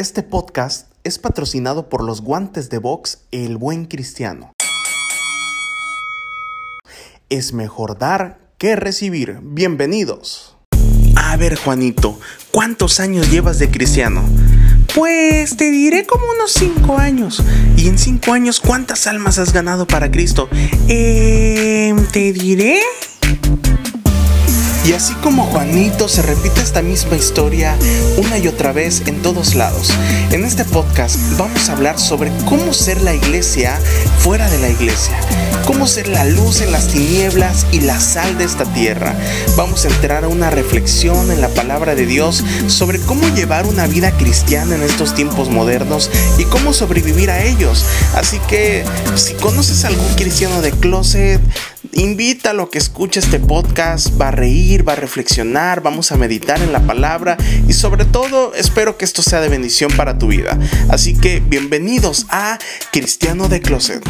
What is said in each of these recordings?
Este podcast es patrocinado por los guantes de box El Buen Cristiano. Es mejor dar que recibir. Bienvenidos. A ver, Juanito, ¿cuántos años llevas de cristiano? Pues te diré como unos 5 años. ¿Y en 5 años cuántas almas has ganado para Cristo? Eh, te diré y así como Juanito se repite esta misma historia una y otra vez en todos lados. En este podcast vamos a hablar sobre cómo ser la iglesia fuera de la iglesia, cómo ser la luz en las tinieblas y la sal de esta tierra. Vamos a entrar a una reflexión en la palabra de Dios sobre cómo llevar una vida cristiana en estos tiempos modernos y cómo sobrevivir a ellos. Así que si conoces a algún cristiano de closet, Invítalo a que escuche este podcast, va a reír, va a reflexionar, vamos a meditar en la palabra y sobre todo espero que esto sea de bendición para tu vida. Así que bienvenidos a Cristiano de Closet.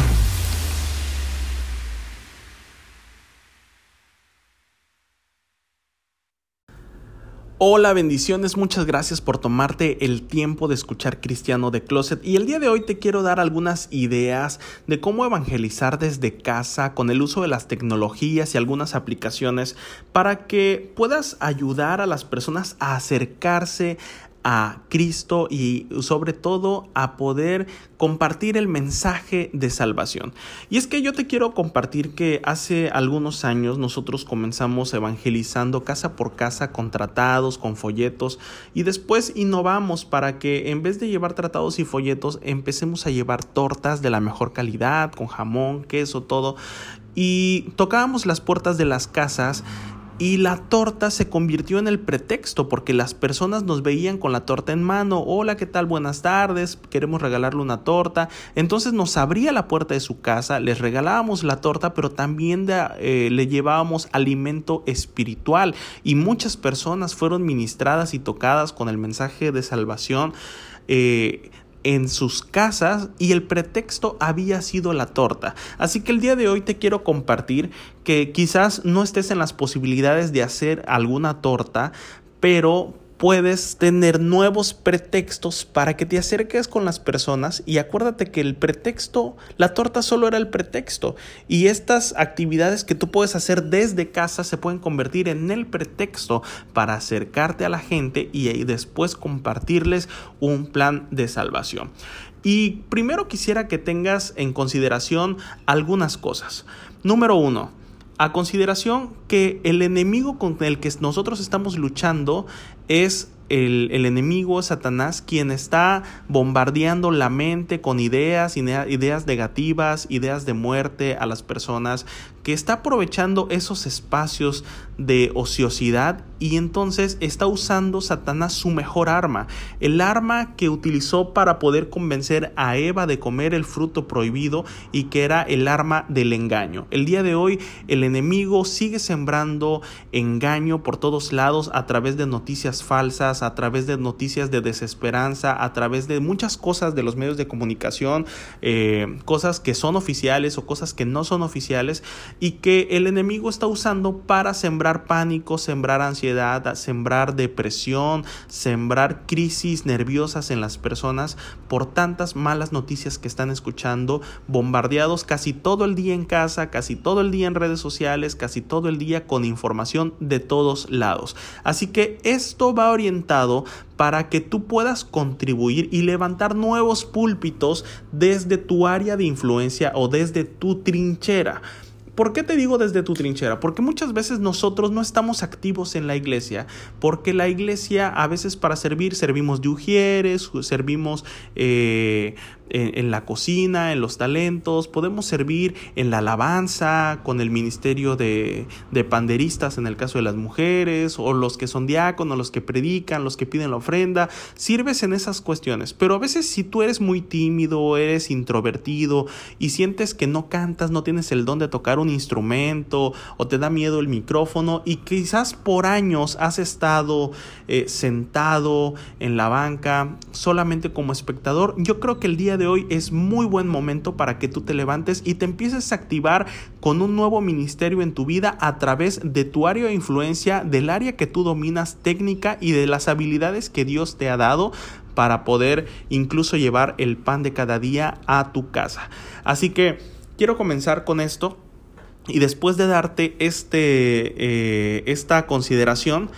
Hola, bendiciones, muchas gracias por tomarte el tiempo de escuchar Cristiano de Closet. Y el día de hoy te quiero dar algunas ideas de cómo evangelizar desde casa con el uso de las tecnologías y algunas aplicaciones para que puedas ayudar a las personas a acercarse a Cristo y sobre todo a poder compartir el mensaje de salvación. Y es que yo te quiero compartir que hace algunos años nosotros comenzamos evangelizando casa por casa con tratados, con folletos y después innovamos para que en vez de llevar tratados y folletos empecemos a llevar tortas de la mejor calidad, con jamón, queso, todo. Y tocábamos las puertas de las casas y la torta se convirtió en el pretexto porque las personas nos veían con la torta en mano. Hola, ¿qué tal? Buenas tardes. Queremos regalarle una torta. Entonces nos abría la puerta de su casa, les regalábamos la torta, pero también eh, le llevábamos alimento espiritual. Y muchas personas fueron ministradas y tocadas con el mensaje de salvación. Eh, en sus casas y el pretexto había sido la torta. Así que el día de hoy te quiero compartir que quizás no estés en las posibilidades de hacer alguna torta, pero puedes tener nuevos pretextos para que te acerques con las personas y acuérdate que el pretexto, la torta solo era el pretexto y estas actividades que tú puedes hacer desde casa se pueden convertir en el pretexto para acercarte a la gente y después compartirles un plan de salvación. Y primero quisiera que tengas en consideración algunas cosas. Número uno, a consideración que el enemigo con el que nosotros estamos luchando es el, el, enemigo Satanás quien está bombardeando la mente con ideas, ideas negativas, ideas de muerte a las personas, que está aprovechando esos espacios de ociosidad y entonces está usando Satanás su mejor arma, el arma que utilizó para poder convencer a Eva de comer el fruto prohibido y que era el arma del engaño. El día de hoy el enemigo sigue sembrando engaño por todos lados a través de noticias falsas, a través de noticias de desesperanza, a través de muchas cosas de los medios de comunicación, eh, cosas que son oficiales o cosas que no son oficiales y que el enemigo está usando para sembrar pánico, sembrar ansiedad, sembrar depresión, sembrar crisis nerviosas en las personas por tantas malas noticias que están escuchando, bombardeados casi todo el día en casa, casi todo el día en redes sociales, casi todo el día con información de todos lados. Así que esto va orientado para que tú puedas contribuir y levantar nuevos púlpitos desde tu área de influencia o desde tu trinchera. ¿Por qué te digo desde tu trinchera? Porque muchas veces nosotros no estamos activos en la iglesia, porque la iglesia a veces para servir servimos de ujieres, servimos eh, en, la cocina, en los talentos, podemos servir en la alabanza, con el ministerio de, de, panderistas en el caso de las mujeres, o los que son diáconos, los que predican, los que piden la ofrenda, sirves en esas cuestiones. Pero a veces si tú eres muy tímido, eres introvertido y sientes que no cantas, no tienes el don de tocar un instrumento o te da miedo el micrófono y quizás por años has estado eh, sentado en la banca solamente como espectador, yo creo que el día de de hoy es muy buen momento para que tú te levantes y te empieces a activar con un nuevo ministerio en tu vida a través de tu área de influencia, del área que tú dominas técnica y de las habilidades que Dios te ha dado para poder incluso llevar el pan de cada día a tu casa. Así que quiero comenzar con esto y después de darte este, eh, esta consideración,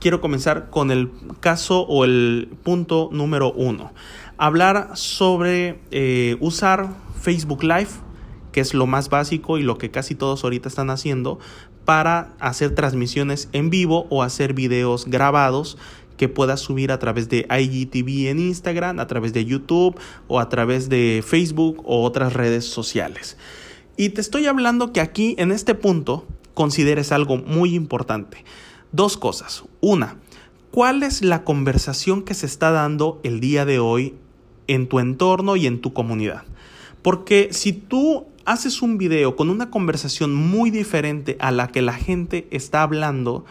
quiero comenzar con el caso o el punto número uno. Hablar sobre eh, usar Facebook Live, que es lo más básico y lo que casi todos ahorita están haciendo, para hacer transmisiones en vivo o hacer videos grabados que puedas subir a través de IGTV en Instagram, a través de YouTube o a través de Facebook o otras redes sociales. Y te estoy hablando que aquí en este punto consideres algo muy importante. Dos cosas. Una, ¿cuál es la conversación que se está dando el día de hoy en tu entorno y en tu comunidad? Porque si tú haces un video con una conversación muy diferente a la que la gente está hablando,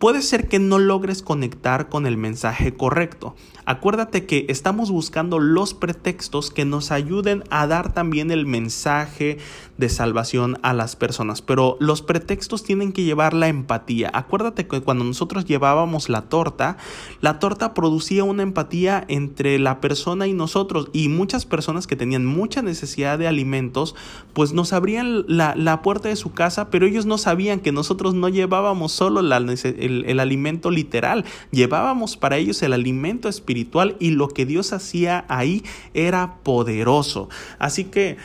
puede ser que no logres conectar con el mensaje correcto. Acuérdate que estamos buscando los pretextos que nos ayuden a dar también el mensaje de salvación a las personas, pero los pretextos tienen que llevar la empatía. Acuérdate que cuando nosotros llevábamos la torta, la torta producía una empatía entre la persona y nosotros y muchas personas que tenían mucha necesidad de alimentos, pues nos abrían la, puerta de su casa, pero ellos no sabían que nosotros no llevábamos solo el, el alimento literal, llevábamos para ellos el alimento espiritual y lo que Dios hacía ahí era poderoso. Así que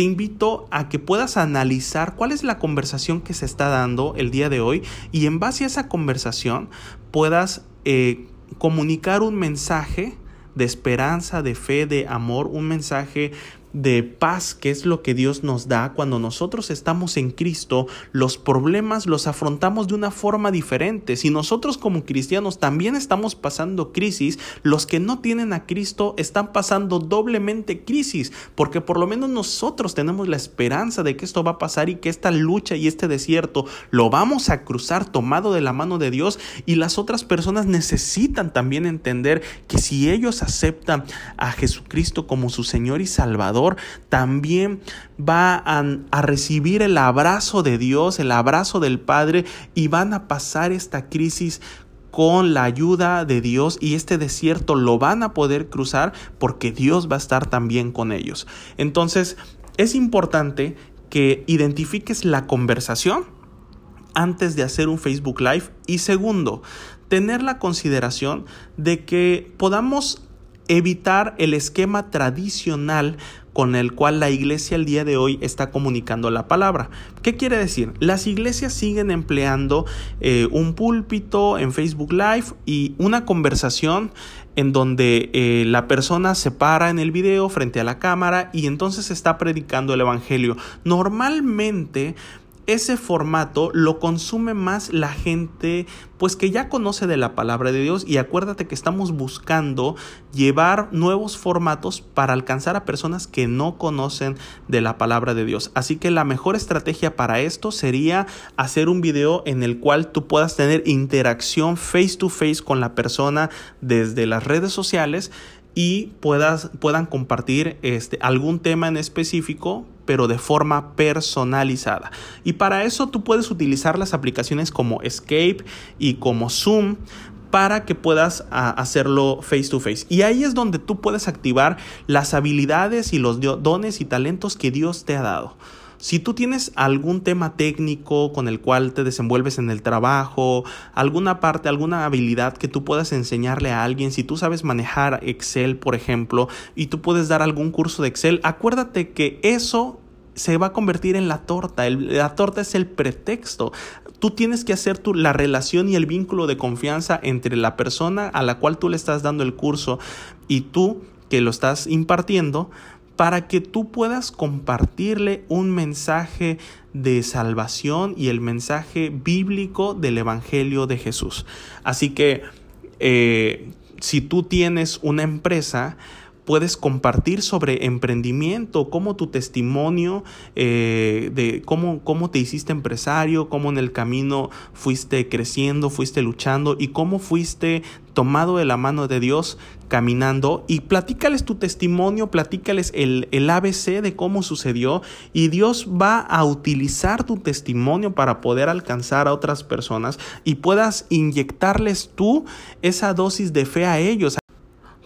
te invito a que puedas analizar cuál es la conversación que se está dando el día de hoy y en base a esa conversación puedas eh, comunicar un mensaje de esperanza, de fe, de amor, un mensaje de paz, que es lo que Dios nos da cuando nosotros estamos en Cristo, los problemas los afrontamos de una forma diferente. Si nosotros como cristianos también estamos pasando crisis, los que no tienen a Cristo están pasando doblemente crisis, porque por lo menos nosotros tenemos la esperanza de que esto va a pasar y que esta lucha y este desierto lo vamos a cruzar tomado de la mano de Dios y las otras personas necesitan también entender que si ellos aceptan a Jesucristo como su Señor y Salvador, también va a, a recibir el abrazo de Dios, el abrazo del Padre y van a pasar esta crisis con la ayuda de Dios y este desierto lo van a poder cruzar porque Dios va a estar también con ellos. Entonces, es importante que identifiques la conversación antes de hacer un Facebook Live y segundo, tener la consideración de que podamos evitar el esquema tradicional con el cual la iglesia el día de hoy está comunicando la palabra. ¿Qué quiere decir? Las iglesias siguen empleando eh, un púlpito en Facebook Live y una conversación en donde eh, la persona se para en el video frente a la cámara y entonces está predicando el Evangelio. Normalmente ese formato lo consume más la gente pues que ya conoce de la palabra de Dios y acuérdate que estamos buscando llevar nuevos formatos para alcanzar a personas que no conocen de la palabra de Dios. Así que la mejor estrategia para esto sería hacer un video en el cual tú puedas tener interacción face to face con la persona desde las redes sociales y puedas, puedan compartir este, algún tema en específico pero de forma personalizada. Y para eso tú puedes utilizar las aplicaciones como Escape y como Zoom para que puedas ah, hacerlo face to face. Y ahí es donde tú puedes activar las habilidades y los dones y talentos que Dios te ha dado. Si tú tienes algún tema técnico con el cual te desenvuelves en el trabajo, alguna parte, alguna habilidad que tú puedas enseñarle a alguien, si tú sabes manejar Excel, por ejemplo, y tú puedes dar algún curso de Excel, acuérdate que eso se va a convertir en la torta. la torta es el pretexto. Tú tienes que hacer la relación y el vínculo de confianza entre la persona a la cual tú le estás dando el curso y tú que lo estás impartiendo para que tú puedas compartirle un mensaje de salvación y el mensaje bíblico del Evangelio de Jesús. Así que eh, si tú tienes una empresa, puedes compartir sobre emprendimiento, cómo tu testimonio eh, de cómo, cómo te hiciste empresario, cómo en el camino fuiste creciendo, fuiste luchando y cómo fuiste tomado de la mano de Dios caminando. Y platícales tu testimonio, platícales el, el ABC de cómo sucedió y Dios va a utilizar tu testimonio para poder alcanzar a otras personas y puedas inyectarles tú esa dosis de fe a ellos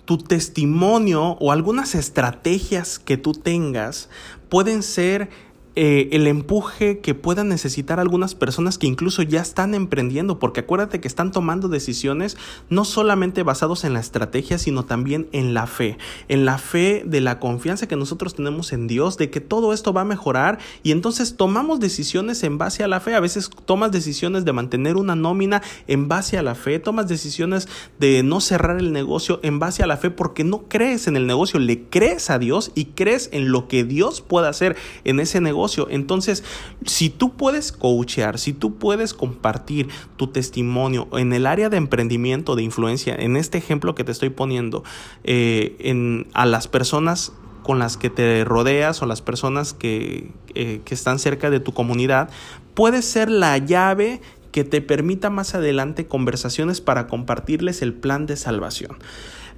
tu testimonio o algunas estrategias que tú tengas pueden ser eh, el empuje que puedan necesitar algunas personas que incluso ya están emprendiendo, porque acuérdate que están tomando decisiones no solamente basados en la estrategia, sino también en la fe, en la fe de la confianza que nosotros tenemos en Dios, de que todo esto va a mejorar y entonces tomamos decisiones en base a la fe, a veces tomas decisiones de mantener una nómina en base a la fe, tomas decisiones de no cerrar el negocio en base a la fe porque no crees en el negocio, le crees a Dios y crees en lo que Dios puede hacer en ese negocio entonces, si tú puedes coachear, si tú puedes compartir tu testimonio en el área de emprendimiento, de influencia, en este ejemplo que te estoy poniendo, eh, a las personas con las que te rodeas o las personas que, eh, que están cerca de tu comunidad, puede ser la llave que te permita más adelante conversaciones para compartirles el plan de salvación.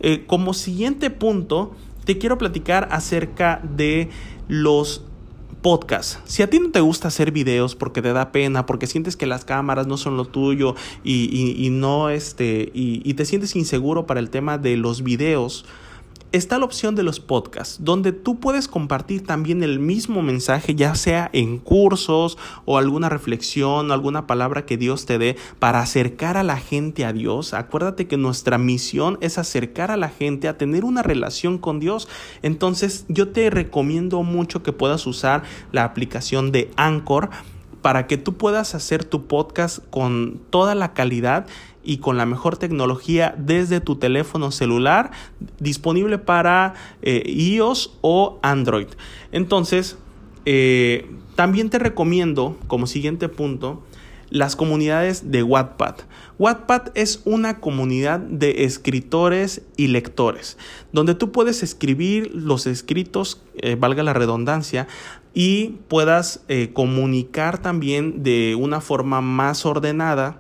Eh, como siguiente punto, te quiero platicar acerca de los podcast. Si a ti no te gusta hacer videos porque te da pena, porque sientes que las cámaras no son lo tuyo y, no este, y te sientes inseguro para el tema de los videos, está la opción de los podcasts, donde tú puedes compartir también el mismo mensaje, ya sea en cursos o alguna reflexión, alguna palabra que Dios te dé para acercar a la gente a Dios. Acuérdate que nuestra misión es acercar a la gente a tener una relación con Dios. Entonces yo te recomiendo mucho que puedas usar la aplicación de Anchor para que tú puedas hacer tu podcast con toda la calidad y con la mejor tecnología desde tu teléfono celular disponible para eh, iOS o Android. Entonces, eh, también te recomiendo como siguiente punto las comunidades de Wattpad. Wattpad es una comunidad de escritores y lectores, donde tú puedes escribir los escritos, eh, valga la redundancia, y puedas comunicar también de una forma más ordenada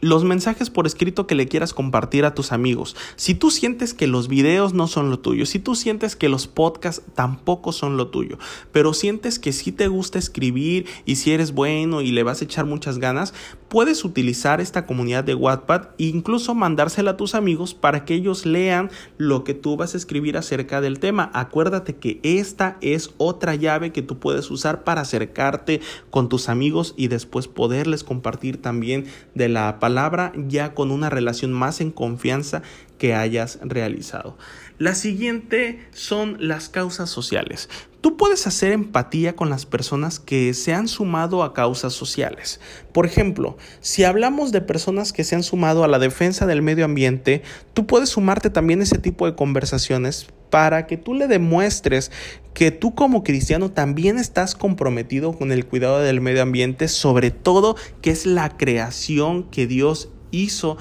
los mensajes por escrito que le quieras compartir a tus amigos. Si tú sientes que los videos no son lo tuyo, si tú sientes que los podcasts tampoco son lo tuyo, pero sientes que sí te gusta escribir y si eres bueno y le vas a echar muchas ganas, puedes utilizar esta comunidad de Wattpad e incluso mandársela a tus amigos para que ellos lean lo que tú vas a escribir acerca del tema. Acuérdate que esta es otra llave que tú puedes usar para acercarte con tus amigos y después poderles compartir también de la palabra ya con una relación más en confianza que hayas realizado. La siguiente son las causas sociales. Tú puedes hacer empatía con las personas que se han sumado a causas sociales. Por ejemplo, si hablamos de personas que se han sumado a la defensa del medio ambiente, tú puedes sumarte también a ese tipo de conversaciones para que tú le demuestres que tú como cristiano también estás comprometido con el cuidado del medio ambiente, sobre todo que es la creación que Dios hizo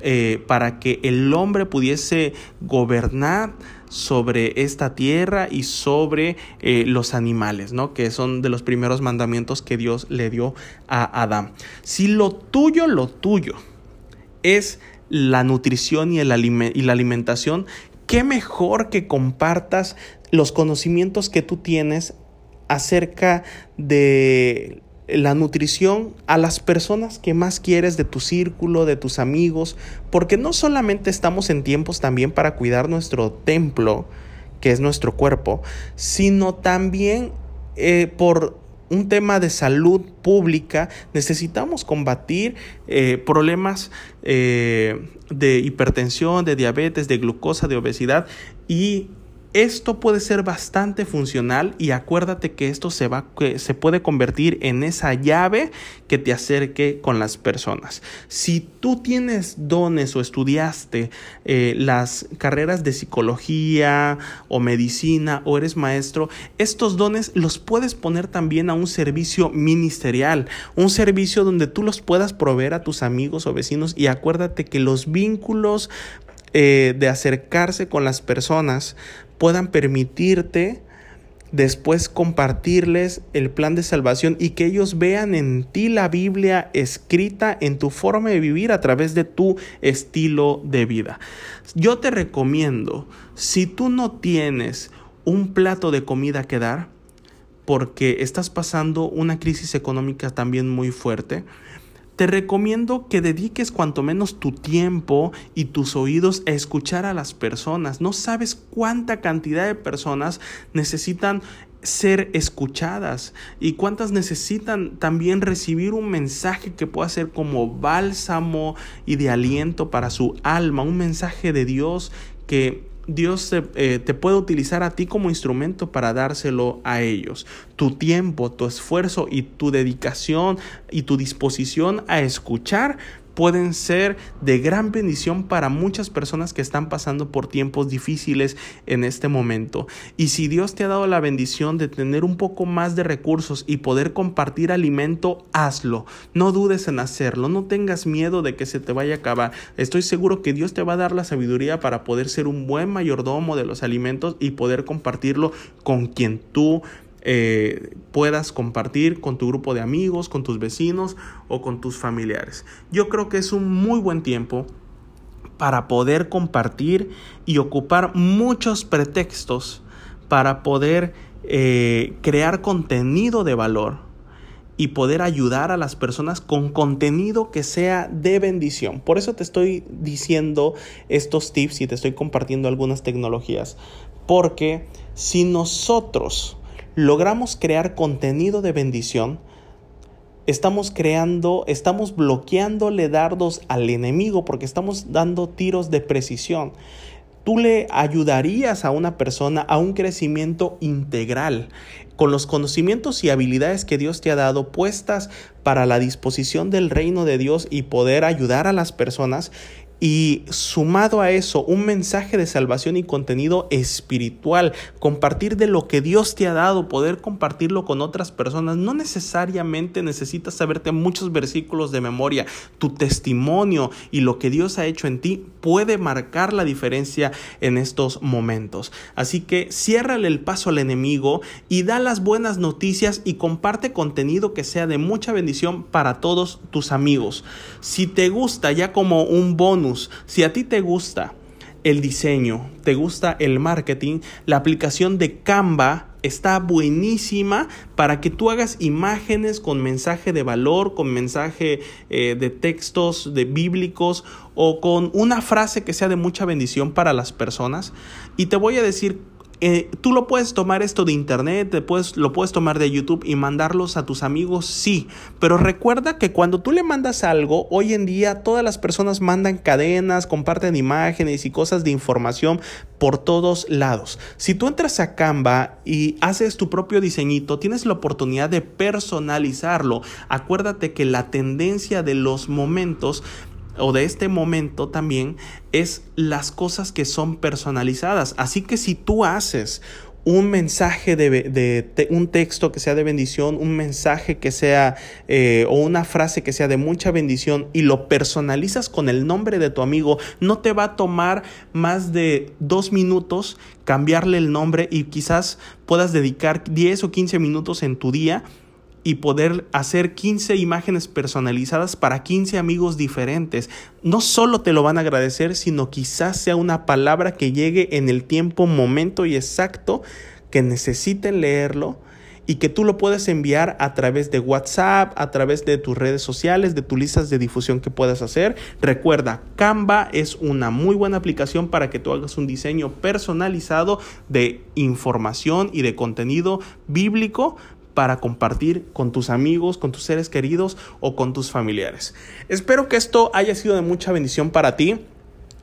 eh, para que el hombre pudiese gobernar sobre esta tierra y sobre eh, los animales, ¿no? Que son de los primeros mandamientos que Dios le dio a Adán. Si lo tuyo, lo tuyo es la nutrición y, el y la alimentación, qué mejor que compartas los conocimientos que tú tienes acerca de la nutrición a las personas que más quieres de tu círculo, de tus amigos, porque no solamente estamos en tiempos también para cuidar nuestro templo, que es nuestro cuerpo, sino también eh, por un tema de salud pública, necesitamos combatir eh, problemas eh, de hipertensión, de diabetes, de glucosa, de obesidad y esto puede ser bastante funcional y acuérdate que esto se, va, se puede convertir en esa llave que te acerque con las personas. Si tú tienes dones o estudiaste eh, las carreras de psicología o medicina o eres maestro, estos dones los puedes poner también a un servicio ministerial, un servicio donde tú los puedas proveer a tus amigos o vecinos y acuérdate que los vínculos eh, de acercarse con las personas puedan permitirte después compartirles el plan de salvación y que ellos vean en ti la Biblia escrita en tu forma de vivir a través de tu estilo de vida. Yo te recomiendo, si tú no tienes un plato de comida que dar, porque estás pasando una crisis económica también muy fuerte, te recomiendo que dediques cuanto menos tu tiempo y tus oídos a escuchar a las personas. No sabes cuánta cantidad de personas necesitan ser escuchadas y cuántas necesitan también recibir un mensaje que pueda ser como bálsamo y de aliento para su alma, un mensaje de Dios que Dios eh, te, puede utilizar a ti como instrumento para dárselo a ellos. Tu tiempo, tu esfuerzo y tu dedicación y tu disposición a escuchar pueden ser de gran bendición para muchas personas que están pasando por tiempos difíciles en este momento. Y si Dios te ha dado la bendición de tener un poco más de recursos y poder compartir alimento, hazlo. No dudes en hacerlo, no tengas miedo de que se te vaya a acabar. Estoy seguro que Dios te va a dar la sabiduría para poder ser un buen mayordomo de los alimentos y poder compartirlo con quien tú eh, puedas compartir con tu grupo de amigos, con tus vecinos o con tus familiares. Yo creo que es un muy buen tiempo para poder compartir y ocupar muchos pretextos para poder eh, crear contenido de valor y poder ayudar a las personas con contenido que sea de bendición. Por eso te estoy diciendo estos tips y te estoy compartiendo algunas tecnologías. Porque si nosotros logramos crear contenido de bendición, estamos creando, estamos bloqueándole dardos al enemigo porque estamos dando tiros de precisión. Tú le ayudarías a una persona a un crecimiento integral con los conocimientos y habilidades que Dios te ha dado puestas para la disposición del reino de Dios y poder ayudar a las personas y sumado a eso, un mensaje de salvación y contenido espiritual, compartir de lo que Dios te ha dado, poder compartirlo con otras personas. No necesariamente necesitas saberte muchos versículos de memoria. Tu testimonio y lo que Dios ha hecho en ti puede marcar la diferencia en estos momentos. Así que ciérrale el paso al enemigo y da las buenas noticias y comparte contenido que sea de mucha bendición para todos tus amigos. Si te gusta ya como un bonus, si a ti te gusta el diseño, te gusta el marketing, la aplicación de Canva está buenísima para que tú hagas imágenes con mensaje de valor, con mensaje eh, de textos de bíblicos o con una frase que sea de mucha bendición para las personas. Y te voy a decir eh, tú lo puedes tomar esto de internet, lo puedes tomar de YouTube y mandarlos a tus amigos, sí. Pero recuerda que cuando tú le mandas algo, hoy en día todas las personas mandan cadenas, comparten imágenes y cosas de información por todos lados. Si tú entras a Canva y haces tu propio diseñito, tienes la oportunidad de personalizarlo. Acuérdate que la tendencia de los momentos o de este momento también es las cosas que son personalizadas. Así que si tú haces un mensaje de, un texto que sea de bendición, un mensaje que sea eh, o una frase que sea de mucha bendición y lo personalizas con el nombre de tu amigo, no te va a tomar más de dos minutos cambiarle el nombre y quizás puedas dedicar 10 o 15 minutos en tu día y poder hacer 15 imágenes personalizadas para 15 amigos diferentes. No solo te lo van a agradecer, sino quizás sea una palabra que llegue en el tiempo, momento y exacto que necesiten leerlo y que tú lo puedes enviar a través de WhatsApp, a través de tus redes sociales, de tus listas de difusión que puedas hacer. Recuerda, Canva es una muy buena aplicación para que tú hagas un diseño personalizado de información y de contenido bíblico para compartir con tus amigos, con tus seres queridos o con tus familiares. Espero que esto haya sido de mucha bendición para ti.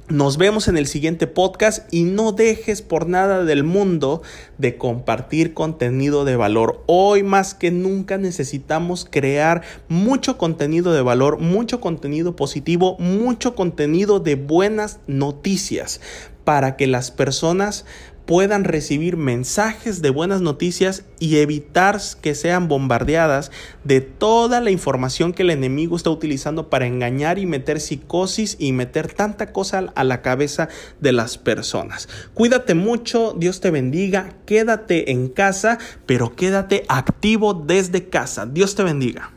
Nos vemos en el siguiente podcast y no dejes por nada del mundo de compartir contenido de valor. Hoy más que nunca necesitamos crear mucho contenido de valor, mucho contenido positivo, mucho contenido de buenas noticias para que las personas puedan recibir mensajes de buenas noticias y evitar que sean bombardeadas de toda la información que el enemigo está utilizando para engañar y meter psicosis y meter tanta cosa a la cabeza de las personas. Cuídate mucho, Dios te bendiga, quédate en casa, pero quédate activo desde casa. Dios te bendiga.